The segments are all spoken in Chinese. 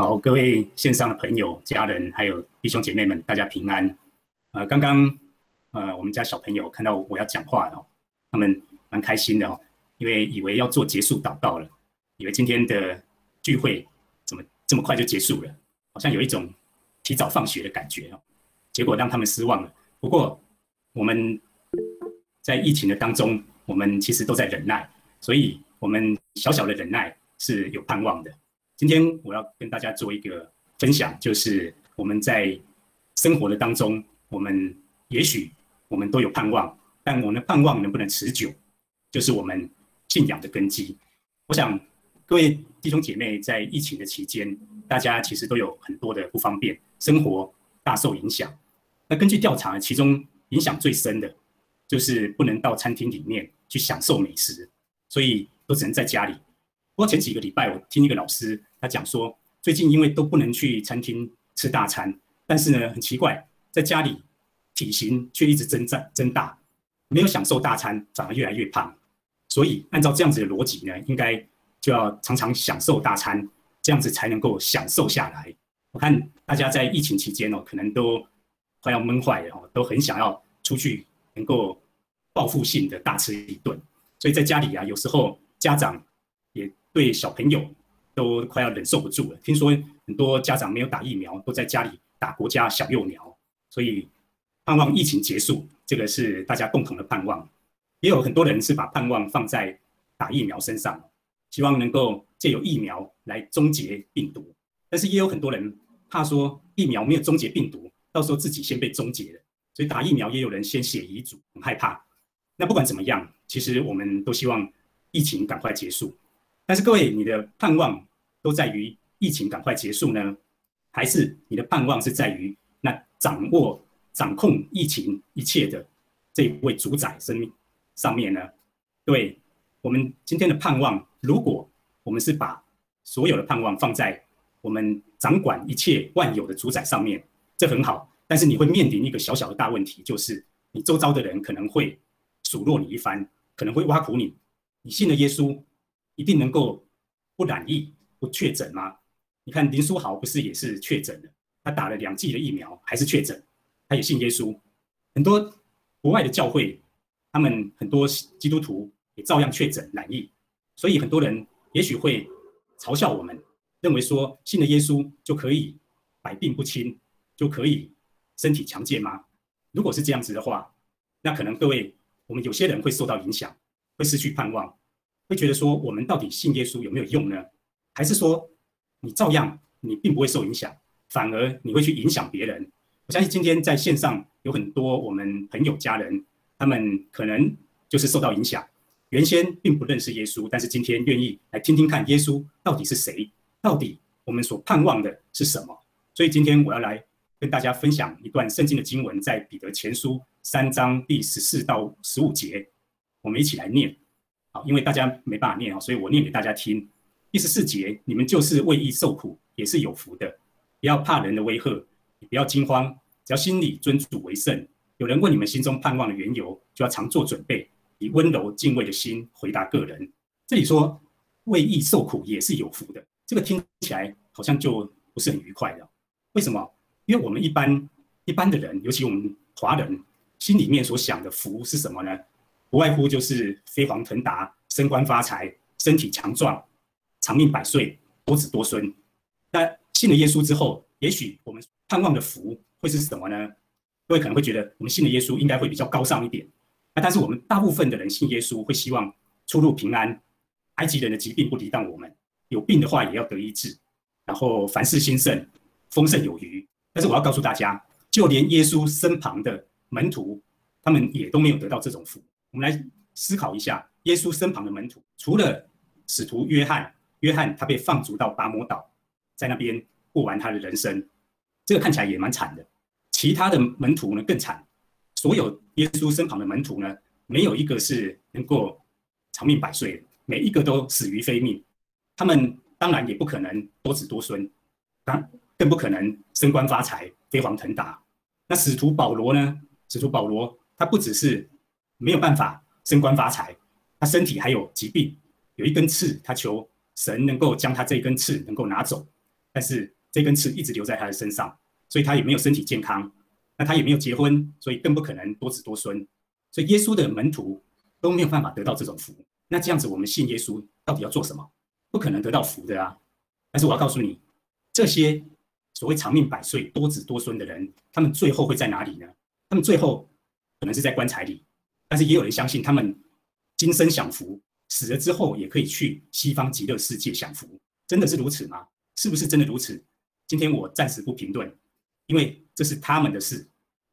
好，各位线上的朋友、家人，还有弟兄姐妹们，大家平安。呃，刚刚呃，我们家小朋友看到我要讲话哦，他们蛮开心的哦，因为以为要做结束祷告了，以为今天的聚会怎么这么快就结束了，好像有一种提早放学的感觉哦。结果让他们失望了。不过我们在疫情的当中，我们其实都在忍耐，所以我们小小的忍耐是有盼望的。今天我要跟大家做一个分享，就是我们在生活的当中，我们也许我们都有盼望，但我们的盼望能不能持久，就是我们信仰的根基。我想各位弟兄姐妹在疫情的期间，大家其实都有很多的不方便，生活大受影响。那根据调查，其中影响最深的，就是不能到餐厅里面去享受美食，所以都只能在家里。不过前几个礼拜，我听一个老师。他讲说，最近因为都不能去餐厅吃大餐，但是呢，很奇怪，在家里体型却一直增长增大，没有享受大餐，反而越来越胖。所以按照这样子的逻辑呢，应该就要常常享受大餐，这样子才能够享受下来。我看大家在疫情期间哦，可能都快要闷坏了哦，都很想要出去能够报复性的大吃一顿。所以在家里啊，有时候家长也对小朋友。都快要忍受不住了。听说很多家长没有打疫苗，都在家里打国家小幼苗，所以盼望疫情结束，这个是大家共同的盼望。也有很多人是把盼望放在打疫苗身上，希望能够借由疫苗来终结病毒。但是也有很多人怕说疫苗没有终结病毒，到时候自己先被终结了，所以打疫苗也有人先写遗嘱，很害怕。那不管怎么样，其实我们都希望疫情赶快结束。但是各位，你的盼望。都在于疫情赶快结束呢，还是你的盼望是在于那掌握、掌控疫情一切的这位主宰生命上面呢？对，我们今天的盼望，如果我们是把所有的盼望放在我们掌管一切万有的主宰上面，这很好。但是你会面临一个小小的大问题，就是你周遭的人可能会数落你一番，可能会挖苦你。你信了耶稣，一定能够不染疫。不确诊吗？你看林书豪不是也是确诊了？他打了两剂的疫苗还是确诊，他也信耶稣。很多国外的教会，他们很多基督徒也照样确诊染疫。所以很多人也许会嘲笑我们，认为说信了耶稣就可以百病不侵，就可以身体强健吗？如果是这样子的话，那可能各位我们有些人会受到影响，会失去盼望，会觉得说我们到底信耶稣有没有用呢？还是说，你照样你并不会受影响，反而你会去影响别人。我相信今天在线上有很多我们朋友家人，他们可能就是受到影响。原先并不认识耶稣，但是今天愿意来听听看耶稣到底是谁，到底我们所盼望的是什么。所以今天我要来跟大家分享一段圣经的经文，在彼得前书三章第十四到十五节，我们一起来念。好，因为大家没办法念啊，所以我念给大家听。第十四节，你们就是为义受苦，也是有福的。不要怕人的威吓，也不要惊慌，只要心里尊主为圣。有人问你们心中盼望的缘由，就要常做准备，以温柔敬畏的心回答个人。这里说为义受苦也是有福的，这个听起来好像就不是很愉快的。为什么？因为我们一般一般的人，尤其我们华人，心里面所想的福是什么呢？不外乎就是飞黄腾达、升官发财、身体强壮。长命百岁，多子多孙。那信了耶稣之后，也许我们盼望的福会是什么呢？各位可能会觉得，我们信了耶稣应该会比较高尚一点。那但是我们大部分的人信耶稣，会希望出入平安，埃及人的疾病不抵挡我们，有病的话也要得医治，然后凡事兴盛，丰盛有余。但是我要告诉大家，就连耶稣身旁的门徒，他们也都没有得到这种福。我们来思考一下，耶稣身旁的门徒，除了使徒约翰。约翰他被放逐到拔摩岛，在那边过完他的人生，这个看起来也蛮惨的。其他的门徒呢更惨，所有耶稣身旁的门徒呢，没有一个是能够长命百岁的，每一个都死于非命。他们当然也不可能多子多孙，当更不可能升官发财、飞黄腾达。那使徒保罗呢？使徒保罗他不只是没有办法升官发财，他身体还有疾病，有一根刺，他求。神能够将他这根刺能够拿走，但是这根刺一直留在他的身上，所以他也没有身体健康。那他也没有结婚，所以更不可能多子多孙。所以耶稣的门徒都没有办法得到这种福。那这样子，我们信耶稣到底要做什么？不可能得到福的啊！但是我要告诉你，这些所谓长命百岁、多子多孙的人，他们最后会在哪里呢？他们最后可能是在棺材里，但是也有人相信他们今生享福，死了之后也可以去西方极乐世界享福。真的是如此吗？是不是真的如此？今天我暂时不评论，因为这是他们的事。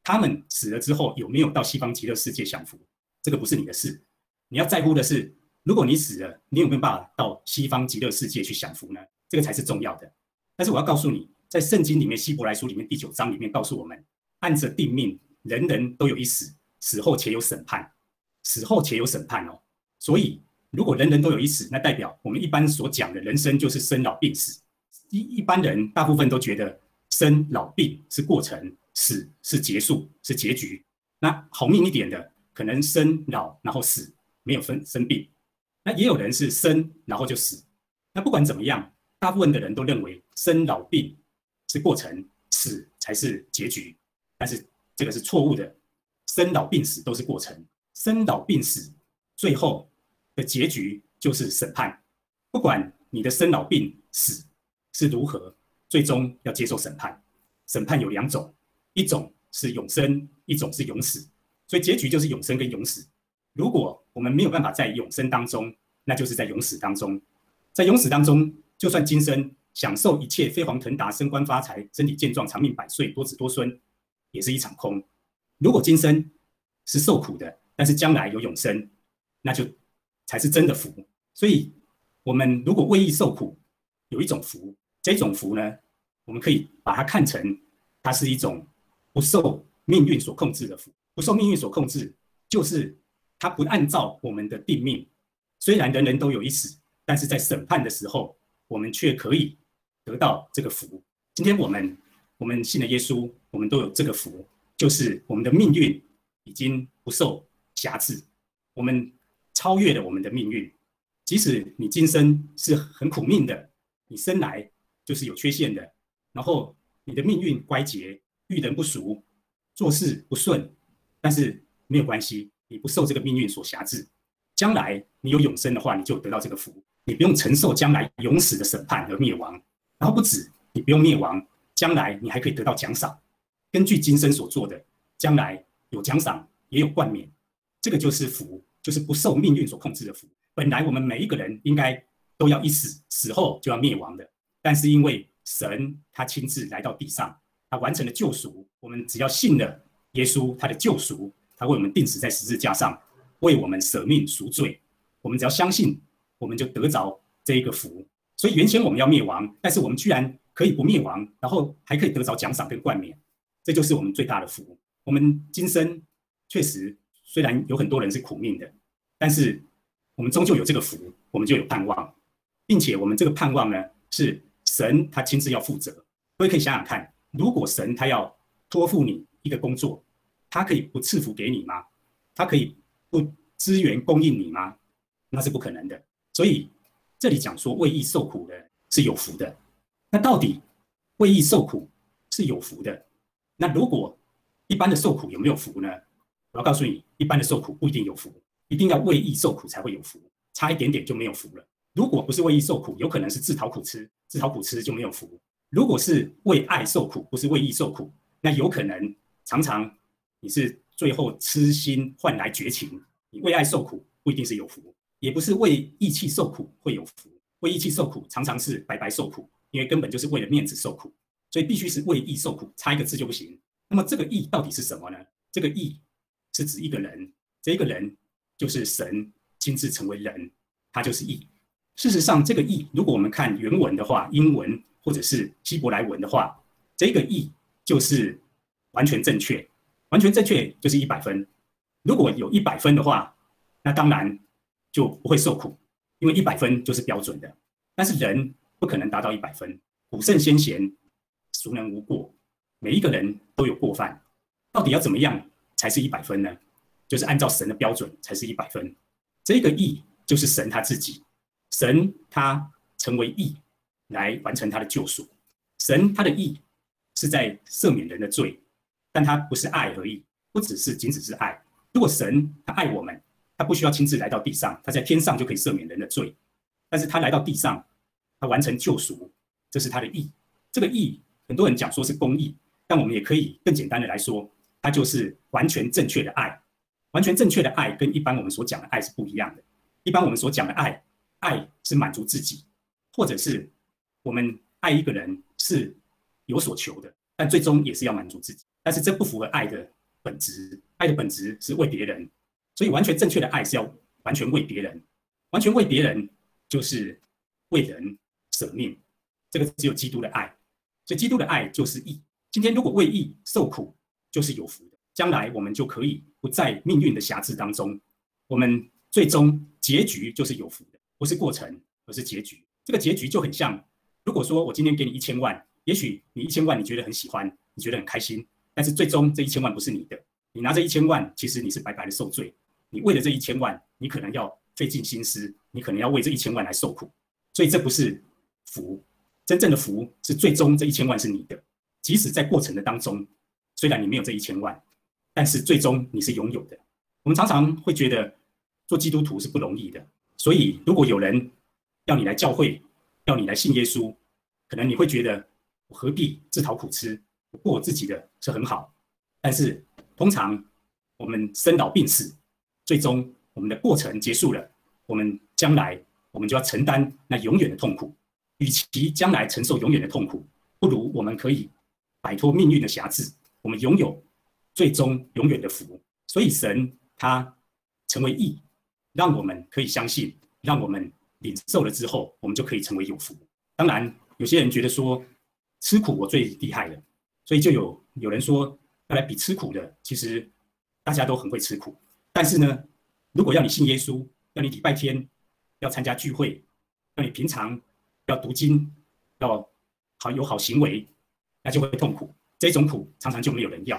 他们死了之后有没有到西方极乐世界享福，这个不是你的事。你要在乎的是。如果你死了，你有没有办法到西方极乐世界去享福呢？这个才是重要的。但是我要告诉你，在圣经里面，希伯来书里面第九章里面告诉我们，按着定命，人人都有一死，死后且有审判，死后且有审判哦。所以，如果人人都有一死，那代表我们一般所讲的人生就是生老病死。一一般人大部分都觉得生老病是过程，死是结束，是结局。那好命一点的，可能生老然后死，没有分生病。那也有人是生然后就死，那不管怎么样，大部分的人都认为生老病是过程，死才是结局。但是这个是错误的，生老病死都是过程，生老病死最后的结局就是审判。不管你的生老病死是如何，最终要接受审判。审判有两种，一种是永生，一种是永死。所以结局就是永生跟永死。如果我们没有办法在永生当中，那就是在永死当中。在永死当中，就算今生享受一切飞黄腾达、升官发财、身体健壮、长命百岁、多子多孙，也是一场空。如果今生是受苦的，但是将来有永生，那就才是真的福。所以，我们如果为义受苦，有一种福，这种福呢，我们可以把它看成，它是一种不受命运所控制的福。不受命运所控制，就是。它不按照我们的定命，虽然人人都有一死，但是在审判的时候，我们却可以得到这个福。今天我们我们信了耶稣，我们都有这个福，就是我们的命运已经不受辖制，我们超越了我们的命运。即使你今生是很苦命的，你生来就是有缺陷的，然后你的命运乖节，遇人不淑，做事不顺，但是没有关系。你不受这个命运所辖制，将来你有永生的话，你就得到这个福，你不用承受将来永死的审判和灭亡。然后不止，你不用灭亡，将来你还可以得到奖赏。根据今生所做的，将来有奖赏，也有冠冕。这个就是福，就是不受命运所控制的福。本来我们每一个人应该都要一死，死后就要灭亡的，但是因为神他亲自来到地上，他完成了救赎，我们只要信了耶稣他的救赎。他为我们钉死在十字架上，为我们舍命赎罪。我们只要相信，我们就得着这一个福。所以原先我们要灭亡，但是我们居然可以不灭亡，然后还可以得着奖赏跟冠冕，这就是我们最大的福。我们今生确实虽然有很多人是苦命的，但是我们终究有这个福，我们就有盼望，并且我们这个盼望呢，是神他亲自要负责。各位可以想想看，如果神他要托付你一个工作，他可以不赐福给你吗？他可以不资源供应你吗？那是不可能的。所以这里讲说为义受苦的是有福的。那到底为义受苦是有福的？那如果一般的受苦有没有福呢？我要告诉你，一般的受苦不一定有福，一定要为义受苦才会有福，差一点点就没有福了。如果不是为义受苦，有可能是自讨苦吃，自讨苦吃就没有福。如果是为爱受苦，不是为义受苦，那有可能常常。你是最后痴心换来绝情，你为爱受苦不一定是有福，也不是为义气受苦会有福。为义气受苦常常是白白受苦，因为根本就是为了面子受苦，所以必须是为义受苦，差一个字就不行。那么这个义到底是什么呢？这个义是指一个人，这一个人就是神亲自成为人，他就是义。事实上，这个义如果我们看原文的话，英文或者是希伯来文的话，这个义就是完全正确。完全正确就是一百分，如果有一百分的话，那当然就不会受苦，因为一百分就是标准的。但是人不可能达到一百分，古圣先贤孰能无过？每一个人都有过犯，到底要怎么样才是一百分呢？就是按照神的标准才是一百分。这个义就是神他自己，神他成为义来完成他的救赎。神他的义是在赦免人的罪，但他不是爱而已，不只是仅只是爱。如果神他爱我们，他不需要亲自来到地上，他在天上就可以赦免人的罪。但是他来到地上，他完成救赎，这是他的义。这个义，很多人讲说是公义，但我们也可以更简单的来说，他就是完全正确的爱。完全正确的爱跟一般我们所讲的爱是不一样的。一般我们所讲的爱，爱是满足自己，或者是我们爱一个人是有所求的，但最终也是要满足自己。但是这不符合爱的本质。爱的本质是为别人，所以完全正确的爱是要完全为别人，完全为别人就是为人舍命。这个只有基督的爱，所以基督的爱就是义。今天如果为义受苦，就是有福的。将来我们就可以不在命运的辖制当中，我们最终结局就是有福的，不是过程，而是结局。这个结局就很像，如果说我今天给你一千万，也许你一千万你觉得很喜欢，你觉得很开心，但是最终这一千万不是你的，你拿着一千万，其实你是白白的受罪。你为了这一千万，你可能要费尽心思，你可能要为这一千万来受苦，所以这不是福。真正的福是最终这一千万是你的，即使在过程的当中，虽然你没有这一千万。但是最终你是拥有的。我们常常会觉得做基督徒是不容易的，所以如果有人要你来教会，要你来信耶稣，可能你会觉得我何必自讨苦吃？我过我自己的是很好。但是通常我们生老病死，最终我们的过程结束了，我们将来我们就要承担那永远的痛苦。与其将来承受永远的痛苦，不如我们可以摆脱命运的辖制，我们拥有。最终永远的福，所以神他成为义，让我们可以相信，让我们领受了之后，我们就可以成为有福。当然，有些人觉得说吃苦我最厉害了，所以就有有人说要来比吃苦的，其实大家都很会吃苦。但是呢，如果要你信耶稣，要你礼拜天要参加聚会，要你平常要读经，要好有好行为，那就会痛苦。这种苦常常就没有人要。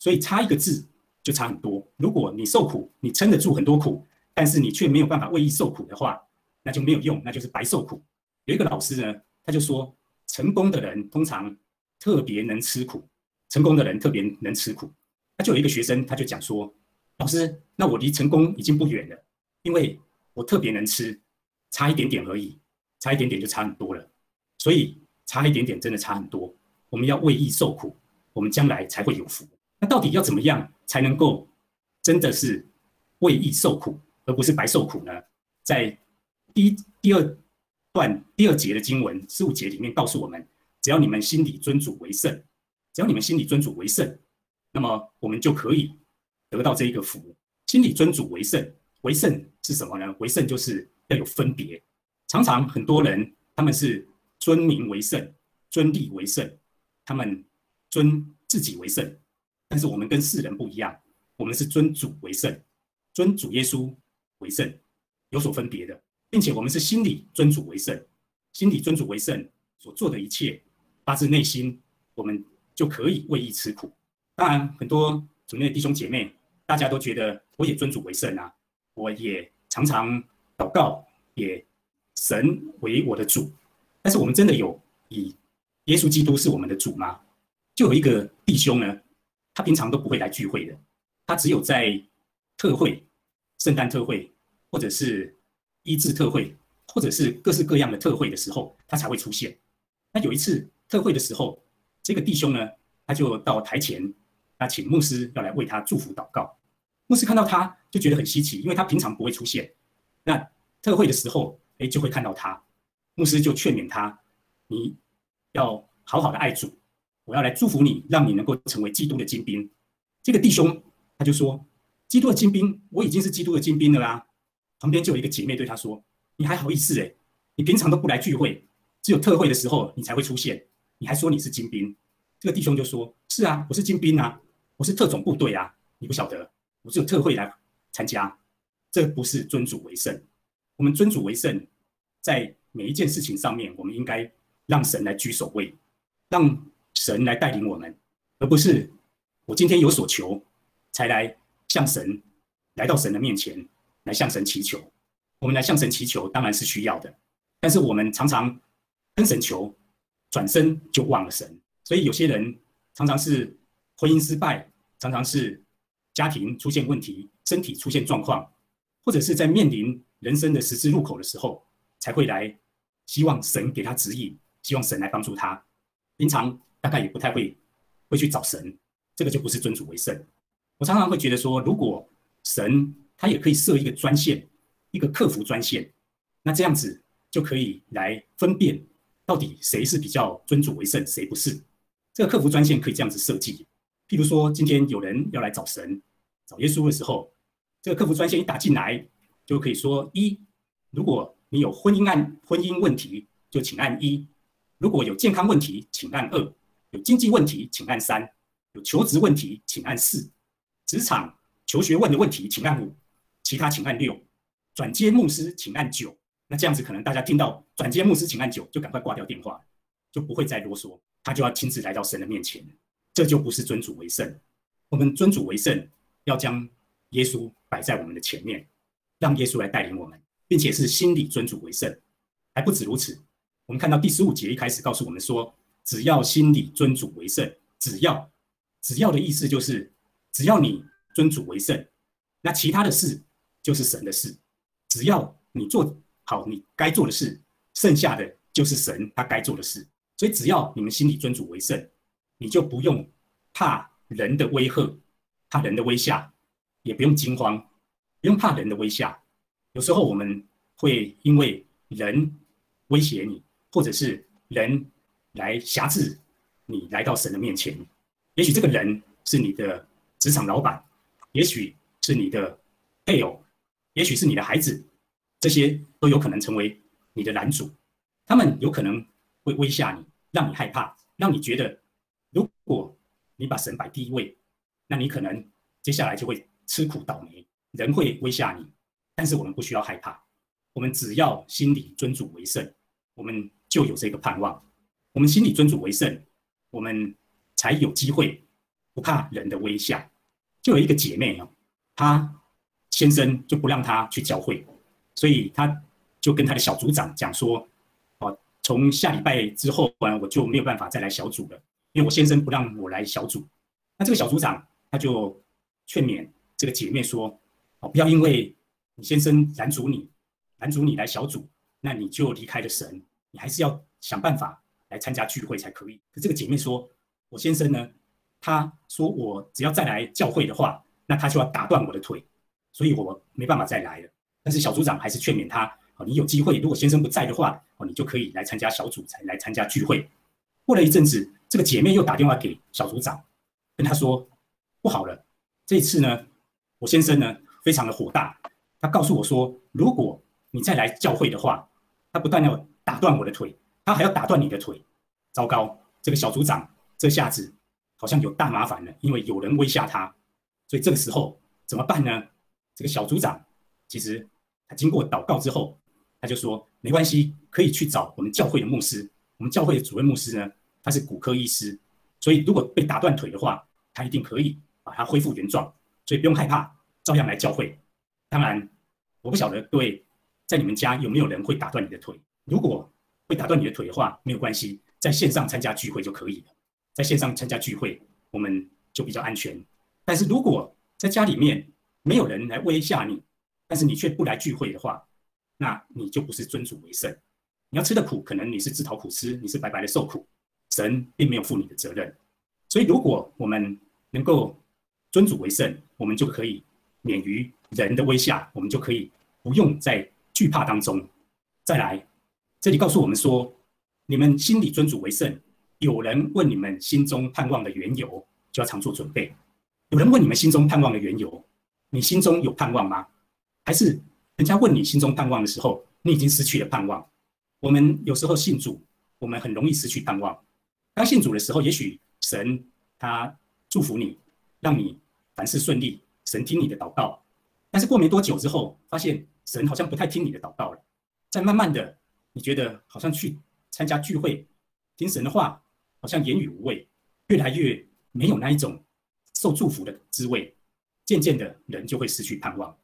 所以差一个字就差很多。如果你受苦，你撑得住很多苦，但是你却没有办法为义受苦的话，那就没有用，那就是白受苦。有一个老师呢，他就说，成功的人通常特别能吃苦，成功的人特别能吃苦。他就有一个学生，他就讲说，老师，那我离成功已经不远了，因为我特别能吃，差一点点而已，差一点点就差很多了。所以差一点点真的差很多。我们要为义受苦，我们将来才会有福。那到底要怎么样才能够真的是为义受苦，而不是白受苦呢？在第一、第二段第二节的经文十五节里面告诉我们：只要你们心里尊主为圣，只要你们心里尊主为圣，那么我们就可以得到这一个福。心里尊主为圣，为圣是什么呢？为圣就是要有分别。常常很多人他们是尊名为圣，尊利为圣，他们尊自己为圣。但是我们跟世人不一样，我们是尊主为圣，尊主耶稣为圣，有所分别的，并且我们是心里尊主为圣，心里尊主为圣所做的一切，发自内心，我们就可以为义吃苦。当然，很多主内弟兄姐妹，大家都觉得我也尊主为圣啊，我也常常祷告，也神为我的主。但是我们真的有以耶稣基督是我们的主吗？就有一个弟兄呢。他平常都不会来聚会的，他只有在特会、圣诞特会，或者是医治特会，或者是各式各样的特会的时候，他才会出现。那有一次特会的时候，这个弟兄呢，他就到台前，那请牧师要来为他祝福祷告。牧师看到他就觉得很稀奇，因为他平常不会出现。那特会的时候，哎，就会看到他。牧师就劝勉他：你要好好的爱主。我要来祝福你，让你能够成为基督的精兵。这个弟兄他就说：“基督的精兵，我已经是基督的精兵了啦。”旁边就有一个姐妹对他说：“你还好意思哎？你平常都不来聚会，只有特会的时候你才会出现，你还说你是精兵？”这个弟兄就说：“是啊，我是精兵啊，我是特种部队啊，你不晓得，我只有特会来参加，这不是尊主为圣。我们尊主为圣，在每一件事情上面，我们应该让神来居首位，让。”神来带领我们，而不是我今天有所求才来向神来到神的面前来向神祈求。我们来向神祈求当然是需要的，但是我们常常跟神求，转身就忘了神。所以有些人常常是婚姻失败，常常是家庭出现问题，身体出现状况，或者是在面临人生的十字路口的时候，才会来希望神给他指引，希望神来帮助他。平常大概也不太会会去找神，这个就不是尊主为圣。我常常会觉得说，如果神他也可以设一个专线，一个客服专线，那这样子就可以来分辨到底谁是比较尊主为圣，谁不是。这个客服专线可以这样子设计，譬如说今天有人要来找神、找耶稣的时候，这个客服专线一打进来，就可以说一：如果你有婚姻案、婚姻问题，就请按一；如果有健康问题，请按二；有经济问题，请按三；有求职问题，请按四。职场求学问的问题，请按五；其他请按六。转接牧师，请按九。那这样子，可能大家听到转接牧师，请按九，就赶快挂掉电话，就不会再啰嗦。他就要亲自来到神的面前，这就不是尊主为圣。我们尊主为圣，要将耶稣摆在我们的前面，让耶稣来带领我们，并且是心里尊主为圣。还不止如此，我们看到第十五节一开始告诉我们说，只要心里尊主为圣，只要只要的意思就是。只要你尊主为圣，那其他的事就是神的事。只要你做好你该做的事，剩下的就是神他该做的事。所以只要你们心里尊主为圣，你就不用怕人的威吓，怕人的威吓，也不用惊慌，不用怕人的威吓。有时候我们会因为人威胁你，或者是人来辖制你来到神的面前，也许这个人是你的。职场老板，也许是你的配偶，也许是你的孩子，这些都有可能成为你的拦阻。他们有可能会威吓你，让你害怕，让你觉得，如果你把神摆第一位，那你可能接下来就会吃苦倒霉。人会威吓你，但是我们不需要害怕，我们只要心里尊主为圣，我们就有这个盼望。我们心里尊主为圣，我们才有机会。不怕人的微笑，就有一个姐妹哦，她先生就不让她去教会，所以她就跟她的小组长讲说：“哦，从下礼拜之后呢，我就没有办法再来小组了，因为我先生不让我来小组。”那这个小组长他就劝勉这个姐妹说：“哦，不要因为你先生拦阻你，拦阻你来小组，那你就离开了神，你还是要想办法来参加聚会才可以。”可这个姐妹说：“我先生呢？”他说：“我只要再来教会的话，那他就要打断我的腿，所以我没办法再来了。”但是小组长还是劝勉他：“哦，你有机会，如果先生不在的话，哦，你就可以来参加小组，才来参加聚会。”过了一阵子，这个姐妹又打电话给小组长，跟他说：“不好了，这一次呢，我先生呢非常的火大，他告诉我说，如果你再来教会的话，他不但要打断我的腿，他还要打断你的腿。糟糕，这个小组长这下子。”好像有大麻烦了，因为有人威吓他，所以这个时候怎么办呢？这个小组长其实他经过祷告之后，他就说没关系，可以去找我们教会的牧师。我们教会的主任牧师呢，他是骨科医师，所以如果被打断腿的话，他一定可以把它恢复原状，所以不用害怕，照样来教会。当然，我不晓得各位在你们家有没有人会打断你的腿。如果会打断你的腿的话，没有关系，在线上参加聚会就可以了。在线上参加聚会，我们就比较安全。但是如果在家里面没有人来威吓你，但是你却不来聚会的话，那你就不是尊主为圣。你要吃的苦，可能你是自讨苦吃，你是白白的受苦。神并没有负你的责任。所以，如果我们能够尊主为圣，我们就可以免于人的威吓，我们就可以不用在惧怕当中。再来，这里告诉我们说，你们心里尊主为圣。有人问你们心中盼望的缘由，就要常做准备。有人问你们心中盼望的缘由，你心中有盼望吗？还是人家问你心中盼望的时候，你已经失去了盼望？我们有时候信主，我们很容易失去盼望。刚信主的时候，也许神他祝福你，让你凡事顺利，神听你的祷告。但是过没多久之后，发现神好像不太听你的祷告了。再慢慢的，你觉得好像去参加聚会，听神的话。好像言语无味，越来越没有那一种受祝福的滋味，渐渐的人就会失去盼望，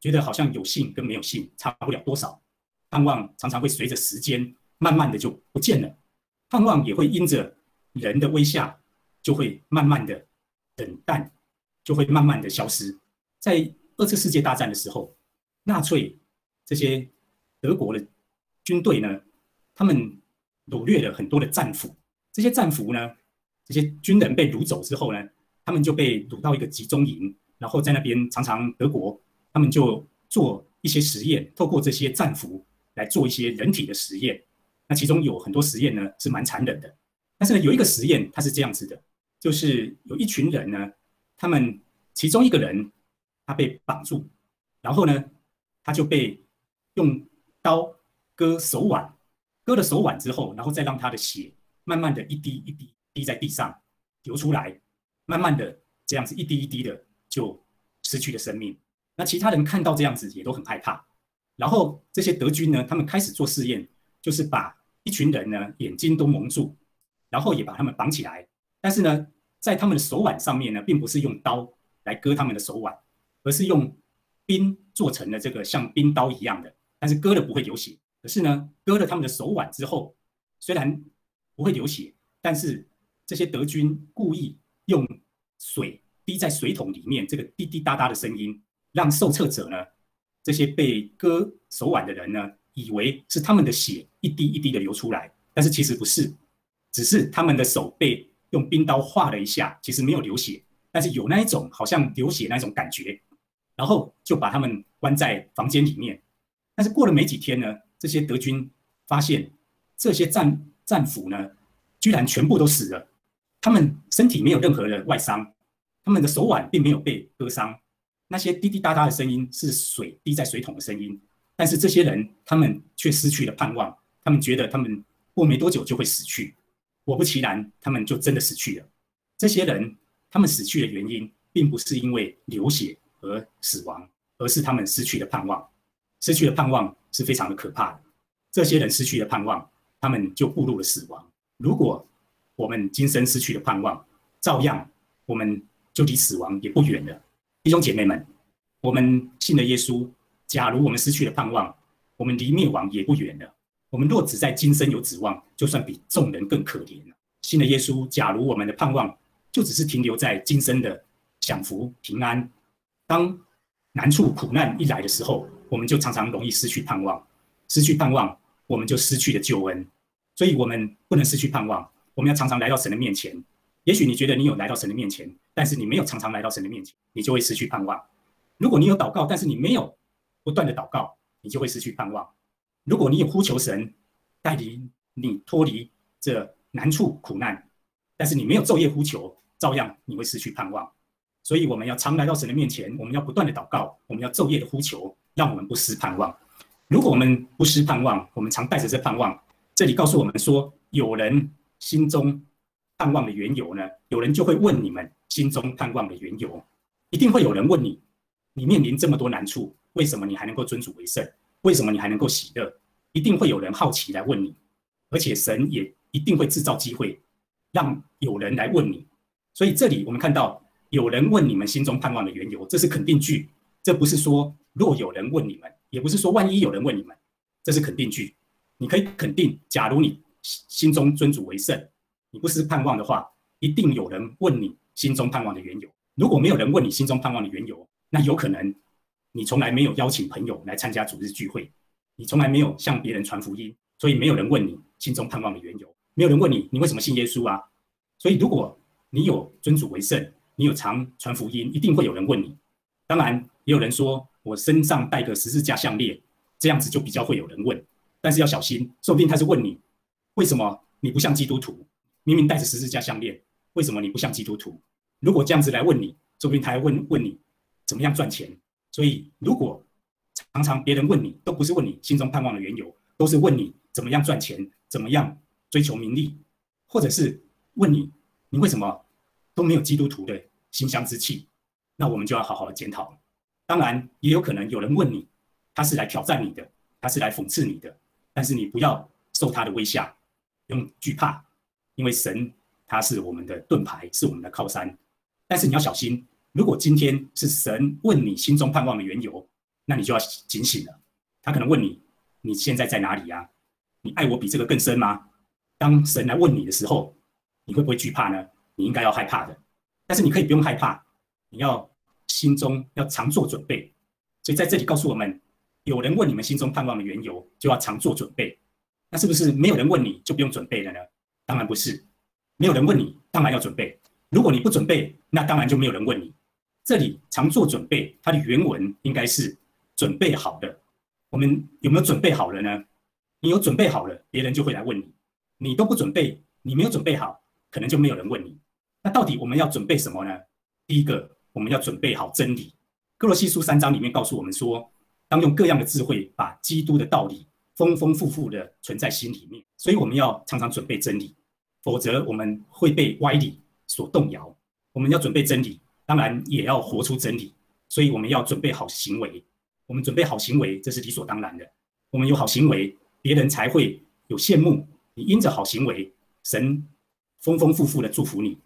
觉得好像有信跟没有信差不了多少，盼望常常会随着时间慢慢的就不见了。盼望也会因着人的威吓，就会慢慢的冷淡，就会慢慢的消失。在二次世界大战的时候，纳粹这些德国的军队呢，他们掳掠了很多的战俘。这些战俘呢，这些军人被掳走之后呢，他们就被掳到一个集中营，然后在那边常常德国他们就做一些实验，透过这些战俘来做一些人体的实验。那其中有很多实验呢是蛮残忍的，但是呢有一个实验它是这样子的，就是有一群人呢，他们其中一个人他被绑住，然后呢他就被用刀割手腕，割了手腕之后，然后再让他的血慢慢的一滴一滴滴在地上流出来，慢慢的这样子一滴一滴的就失去了生命。那其他人看到这样子也都很害怕，然后这些德军呢，他们开始做试验。就是把一群人呢眼睛都蒙住，然后也把他们绑起来。但是呢，在他们的手腕上面呢，并不是用刀来割他们的手腕，而是用冰做成了这个像冰刀一样的，但是割了不会流血。可是呢，割了他们的手腕之后，虽然不会流血，但是这些德军故意用水滴在水桶里面，这个滴滴答答的声音，让受测者呢，这些被割手腕的人呢。以为是他们的血一滴一滴的流出来，但是其实不是，只是他们的手被用冰刀划了一下，其实没有流血，但是有那一种好像流血那种感觉，然后就把他们关在房间里面。但是过了没几天呢，这些德军发现这些战战俘呢，居然全部都死了，他们身体没有任何的外伤，他们的手腕并没有被割伤，那些滴滴答答的声音是水滴在水桶的声音。但是这些人，他们却失去了盼望。他们觉得他们过没多久就会死去，果不其然，他们就真的死去了。这些人，他们死去的原因，并不是因为流血而死亡，而是他们失去了盼望。失去了盼望是非常的可怕的。这些人失去了盼望，他们就步入了死亡。如果我们今生失去了盼望，照样我们就离死亡也不远了。弟兄姐妹们，我们信了耶稣。假如我们失去了盼望，我们离灭亡也不远了。我们若只在今生有指望，就算比众人更可怜了。信了耶稣，假如我们的盼望就只是停留在今生的享福平安，当难处苦难一来的时候，我们就常常容易失去盼望。失去盼望，我们就失去了救恩。所以，我们不能失去盼望。我们要常常来到神的面前。也许你觉得你有来到神的面前，但是你没有常常来到神的面前，你就会失去盼望。如果你有祷告，但是你没有。不断的祷告，你就会失去盼望。如果你有呼求神带领你脱离这难处苦难，但是你没有昼夜呼求，照样你会失去盼望。所以我们要常来到神的面前，我们要不断的祷告，我们要昼夜的呼求，让我们不失盼望。如果我们不失盼望，我们常带着这盼望。这里告诉我们说，有人心中盼望的缘由呢？有人就会问你们心中盼望的缘由，一定会有人问你，你面临这么多难处。为什么你还能够尊主为圣？为什么你还能够喜乐？一定会有人好奇来问你，而且神也一定会制造机会，让有人来问你。所以这里我们看到有人问你们心中盼望的缘由，这是肯定句，这不是说若有人问你们，也不是说万一有人问你们，这是肯定句。你可以肯定，假如你心中尊主为圣，你不失盼望的话，一定有人问你心中盼望的缘由。如果没有人问你心中盼望的缘由，那有可能。你从来没有邀请朋友来参加主日聚会，你从来没有向别人传福音，所以没有人问你心中盼望的缘由，没有人问你你为什么信耶稣啊？所以如果你有尊主为圣，你有常传福音，一定会有人问你。当然，也有人说我身上带个十字架项链，这样子就比较会有人问。但是要小心，说不定他是问你为什么你不像基督徒，明明带着十字架项链，为什么你不像基督徒？如果这样子来问你，说不定他还问问你怎么样赚钱。所以，如果常常别人问你，都不是问你心中盼望的缘由，都是问你怎么样赚钱，怎么样追求名利，或者是问你你为什么都没有基督徒的心香之气，那我们就要好好的检讨。当然，也有可能有人问你，他是来挑战你的，他是来讽刺你的，但是你不要受他的威吓，用惧怕，因为神他是我们的盾牌，是我们的靠山，但是你要小心。如果今天是神问你心中盼望的缘由，那你就要警醒了。他可能问你：你现在在哪里呀？你爱我比这个更深吗？当神来问你的时候，你会不会惧怕呢？你应该要害怕的。但是你可以不用害怕，你要心中要常做准备。所以在这里告诉我们，有人问你们心中盼望的缘由，就要常做准备。那是不是没有人问你就不用准备了呢？当然不是，没有人问你，当然要准备。如果你不准备，那当然就没有人问你。这里常做准备，它的原文应该是准备好的。我们有没有准备好了呢？你有准备好了，别人就会来问你。你都不准备，你没有准备好，可能就没有人问你。那到底我们要准备什么呢？第一个，我们要准备好真理。哥罗西书三章里面告诉我们说，当用各样的智慧，把基督的道理丰丰富富的存在心里面。所以我们要常常准备真理，否则我们会被歪理所动摇。我们要准备真理。当然也要活出真理，所以我们要准备好行为。我们准备好行为，这是理所当然的。我们有好行为，别人才会有羡慕。你因着好行为，神丰丰富富的祝福你，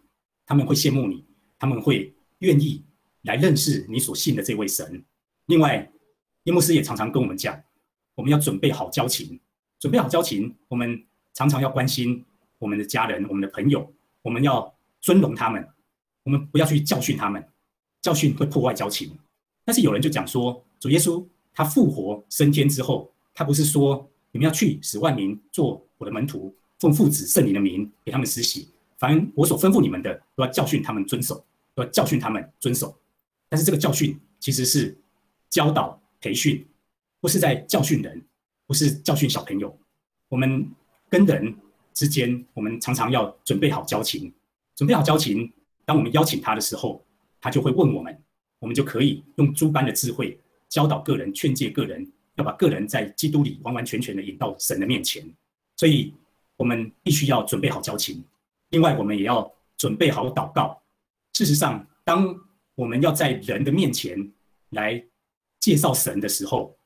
他们会羡慕你，他们会愿意来认识你所信的这位神。另外，耶牧师也常常跟我们讲，我们要准备好交情。准备好交情，我们常常要关心我们的家人、我们的朋友，我们要尊荣他们。我们不要去教训他们，教训会破坏交情。但是有人就讲说，主耶稣他复活升天之后，他不是说你们要去使万民做我的门徒，奉父子圣灵的名给他们施洗，凡我所吩咐你们的，都要教训他们遵守，要教训他们遵守。但是这个教训其实是教导培训，不是在教训人，不是教训小朋友。我们跟人之间，我们常常要准备好交情，准备好交情。当我们邀请他的时候，他就会问我们，我们就可以用诸般的智慧教导个人、劝诫个人，要把个人在基督里完完全全的引到神的面前。所以，我们必须要准备好交情。另外，我们也要准备好祷告。事实上，当我们要在人的面前来介绍神的时候，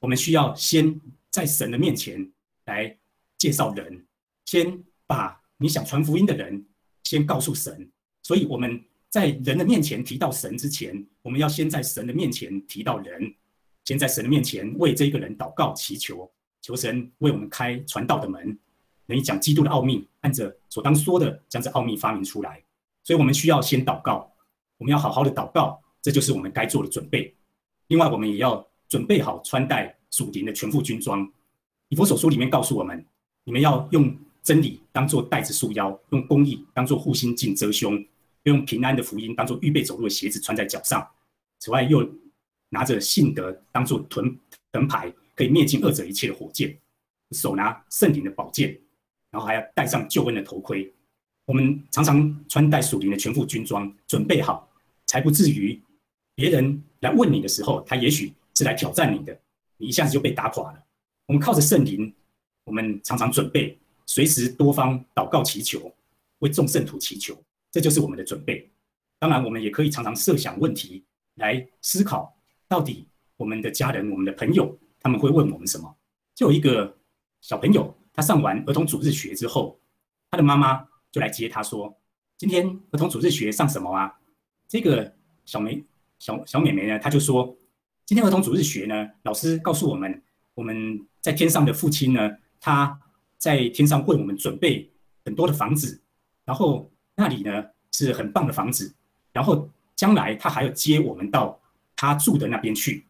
我们需要先在神的面前来介绍人，先把你想传福音的人先告诉神。所以我们在人的面前提到神之前，我们要先在神的面前提到人，先在神的面前为这个人祷告祈求，求神为我们开传道的门，能以讲基督的奥秘，按着所当说的将这奥秘发明出来。所以我们需要先祷告，我们要好好的祷告，这就是我们该做的准备。另外，我们也要准备好穿戴属灵的全副军装。以佛所书里面告诉我们，你们要用。真理当做带子束腰，用公义当做护心镜遮胸，用平安的福音当做预备走路的鞋子穿在脚上。此外，又拿着信德当做盾盾牌，可以灭尽恶者一切的火箭。手拿圣灵的宝剑，然后还要戴上救恩的头盔。我们常常穿戴属灵的全副军装，准备好，才不至于别人来问你的时候，他也许是来挑战你的，你一下子就被打垮了。我们靠着圣灵，我们常常准备。随时多方祷告祈求，为众圣徒祈求，这就是我们的准备。当然，我们也可以常常设想问题来思考，到底我们的家人、我们的朋友他们会问我们什么？就有一个小朋友，他上完儿童主日学之后，他的妈妈就来接他说：“今天儿童主日学上什么啊？”这个小梅小小美眉呢，她就说：“今天儿童主日学呢，老师告诉我们，我们在天上的父亲呢，他。”在天上为我们准备很多的房子，然后那里呢是很棒的房子，然后将来他还要接我们到他住的那边去。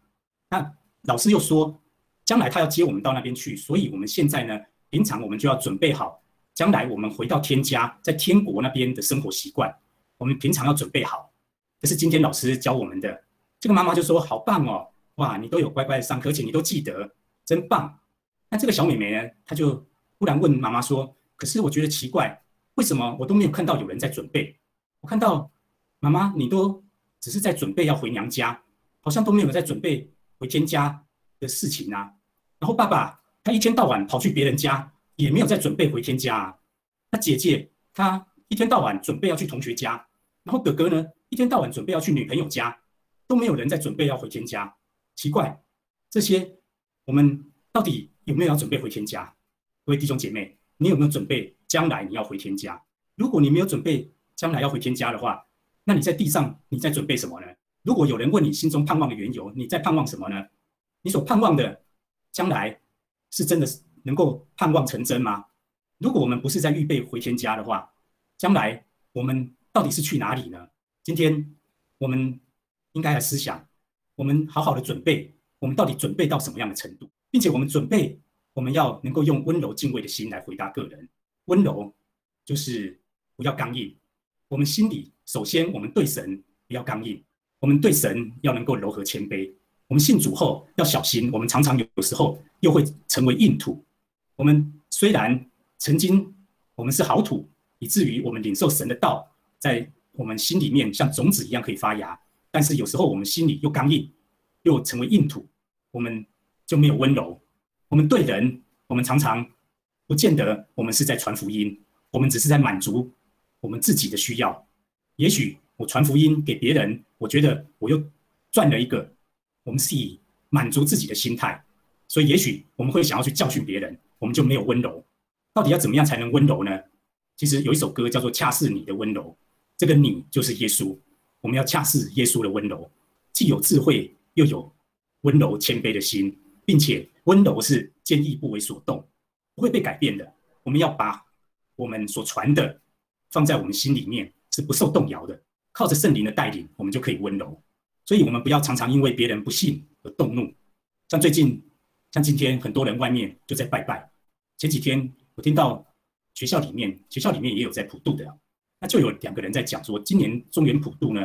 那老师又说，将来他要接我们到那边去，所以我们现在呢，平常我们就要准备好，将来我们回到天家，在天国那边的生活习惯，我们平常要准备好。这是今天老师教我们的。这个妈妈就说：“好棒哦，哇，你都有乖乖的上课，而且你都记得，真棒。”那这个小美眉呢，她就。忽然问妈妈说：“可是我觉得奇怪，为什么我都没有看到有人在准备？我看到妈妈你都只是在准备要回娘家，好像都没有在准备回天家的事情啊。然后爸爸他一天到晚跑去别人家，也没有在准备回天家啊。那姐姐她一天到晚准备要去同学家，然后哥哥呢一天到晚准备要去女朋友家，都没有人在准备要回天家。奇怪，这些我们到底有没有要准备回天家？”各位弟兄姐妹，你有没有准备将来你要回天家？如果你没有准备将来要回天家的话，那你在地上你在准备什么呢？如果有人问你心中盼望的缘由，你在盼望什么呢？你所盼望的将来是真的能够盼望成真吗？如果我们不是在预备回天家的话，将来我们到底是去哪里呢？今天我们应该来思想，我们好好的准备，我们到底准备到什么样的程度，并且我们准备，我们要能够用温柔敬畏的心来回答个人。温柔就是不要刚硬。我们心里首先，我们对神不要刚硬，我们对神要能够柔和谦卑。我们信主后要小心，我们常常有有时候又会成为硬土。我们虽然曾经我们是好土，以至于我们领受神的道，在我们心里面像种子一样可以发芽，但是有时候我们心里又刚硬，又成为硬土，我们就没有温柔。我们对人，我们常常不见得我们是在传福音，我们只是在满足。我们自己的需要，也许我传福音给别人，我觉得我又赚了一个。我们是以满足自己的心态，所以也许我们会想要去教训别人，我们就没有温柔。到底要怎么样才能温柔呢？其实有一首歌叫做《恰似你的温柔》，这个你就是耶稣。我们要恰似耶稣的温柔，既有智慧，又有温柔谦卑的心，并且温柔是坚毅不为所动，不会被改变的。我们要把我们所传的。放在我们心里面是不受动摇的，靠着圣灵的带领，我们就可以温柔。所以，我们不要常常因为别人不信而动怒。像最近，像今天，很多人外面就在拜拜。前几天我听到学校里面，学校里面也有在普渡的，那就有两个人在讲说，今年中原普渡呢，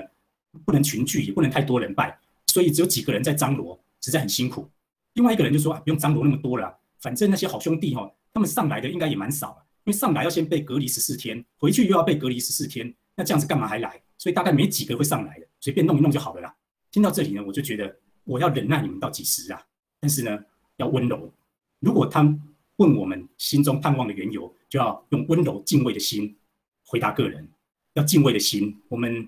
不能群聚，也不能太多人拜，所以只有几个人在张罗，实在很辛苦。另外一个人就说啊，不用张罗那么多了，反正那些好兄弟哈，他们上来的应该也蛮少了。因为上来要先被隔离十四天，回去又要被隔离十四天，那这样子干嘛还来？所以大概没几个会上来的，随便弄一弄就好了啦。听到这里呢，我就觉得我要忍耐你们到几时啊？但是呢，要温柔。如果他问我们心中盼望的缘由，就要用温柔敬畏的心回答个人。要敬畏的心，我们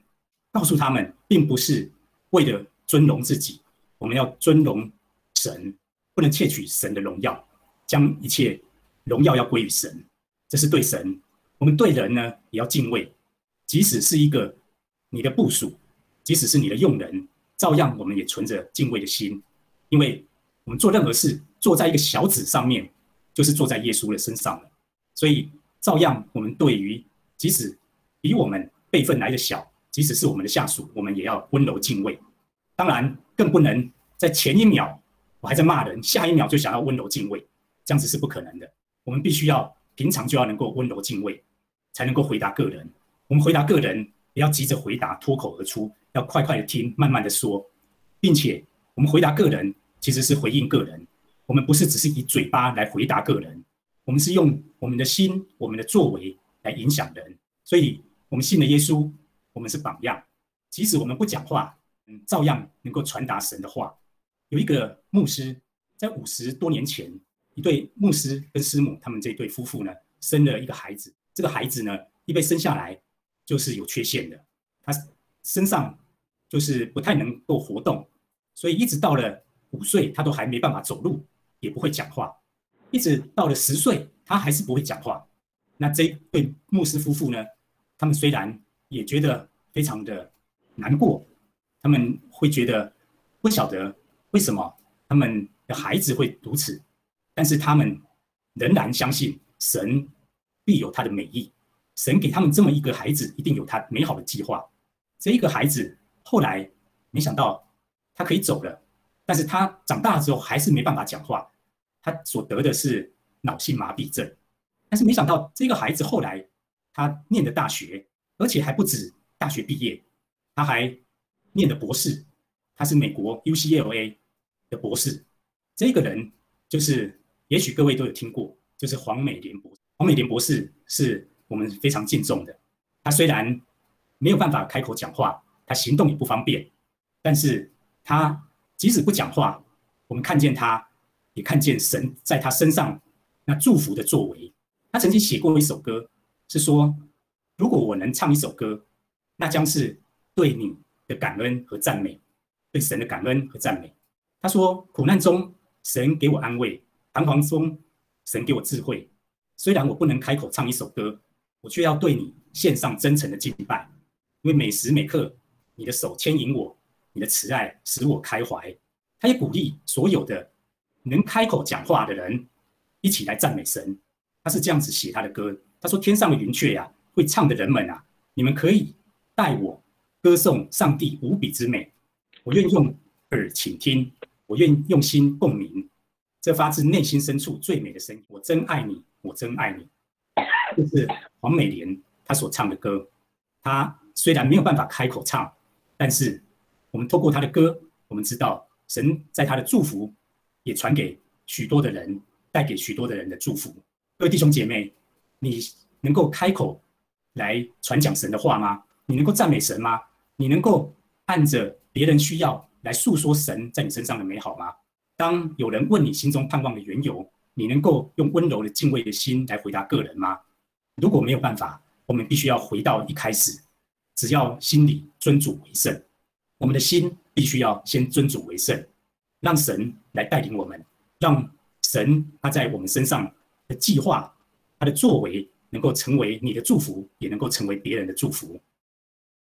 告诉他们，并不是为了尊荣自己，我们要尊荣神，不能窃取神的荣耀，将一切荣耀要归于神。这是对神，我们对人呢也要敬畏，即使是一个你的部属，即使是你的用人，照样我们也存着敬畏的心，因为我们做任何事，坐在一个小子上面，就是坐在耶稣的身上了，所以照样我们对于即使比我们辈分来的小，即使是我们的下属，我们也要温柔敬畏。当然，更不能在前一秒我还在骂人，下一秒就想要温柔敬畏，这样子是不可能的。我们必须要。平常就要能够温柔敬畏，才能够回答个人。我们回答个人，不要急着回答，脱口而出，要快快的听，慢慢的说，并且我们回答个人，其实是回应个人。我们不是只是以嘴巴来回答个人，我们是用我们的心、我们的作为来影响人。所以，我们信了耶稣，我们是榜样。即使我们不讲话，嗯，照样能够传达神的话。有一个牧师在五十多年前。一对牧师跟师母，他们这对夫妇呢，生了一个孩子。这个孩子呢，一被生下来就是有缺陷的，他身上就是不太能够活动，所以一直到了五岁，他都还没办法走路，也不会讲话。一直到了十岁，他还是不会讲话。那这对牧师夫妇呢，他们虽然也觉得非常的难过，他们会觉得不晓得为什么他们的孩子会如此。但是他们仍然相信神必有他的美意，神给他们这么一个孩子，一定有他美好的计划。这一个孩子后来没想到他可以走了，但是他长大了之后还是没办法讲话，他所得的是脑性麻痹症。但是没想到这个孩子后来他念的大学，而且还不止大学毕业，他还念的博士，他是美国 UCLA 的博士。这个人就是。也许各位都有听过，就是黄美莲博士。黄美莲博士是我们非常敬重的。他虽然没有办法开口讲话，他行动也不方便，但是他即使不讲话，我们看见他，也看见神在他身上那祝福的作为。他曾经写过一首歌，是说：如果我能唱一首歌，那将是对你的感恩和赞美，对神的感恩和赞美。他说：苦难中，神给我安慰。彷徨中，神给我智慧。虽然我不能开口唱一首歌，我却要对你献上真诚的敬拜。因为每时每刻，你的手牵引我，你的慈爱使我开怀。他也鼓励所有的能开口讲话的人，一起来赞美神。他是这样子写他的歌，他说：“天上的云雀呀，会唱的人们啊，你们可以带我歌颂上帝无比之美。我愿用耳倾听，我愿用心共鸣，这发自内心深处最美的声音。我真爱你，我真爱你。”这是黄美莲她所唱的歌。她虽然没有办法开口唱，但是我们透过他的歌，我们知道神在他的祝福也传给许多的人，带给许多的人的祝福。各位弟兄姐妹，你能够开口来传讲神的话吗？你能够赞美神吗？你能够按着别人需要来诉说神在你身上的美好吗？当有人问你心中盼望的缘由，你能够用温柔的敬畏的心来回答个人吗？如果没有办法，我们必须要回到一开始，只要心里尊主为圣，我们的心必须要先尊主为圣，让神来带领我们，让神他在我们身上。的计划，他的作为能够成为你的祝福，也能够成为别人的祝福。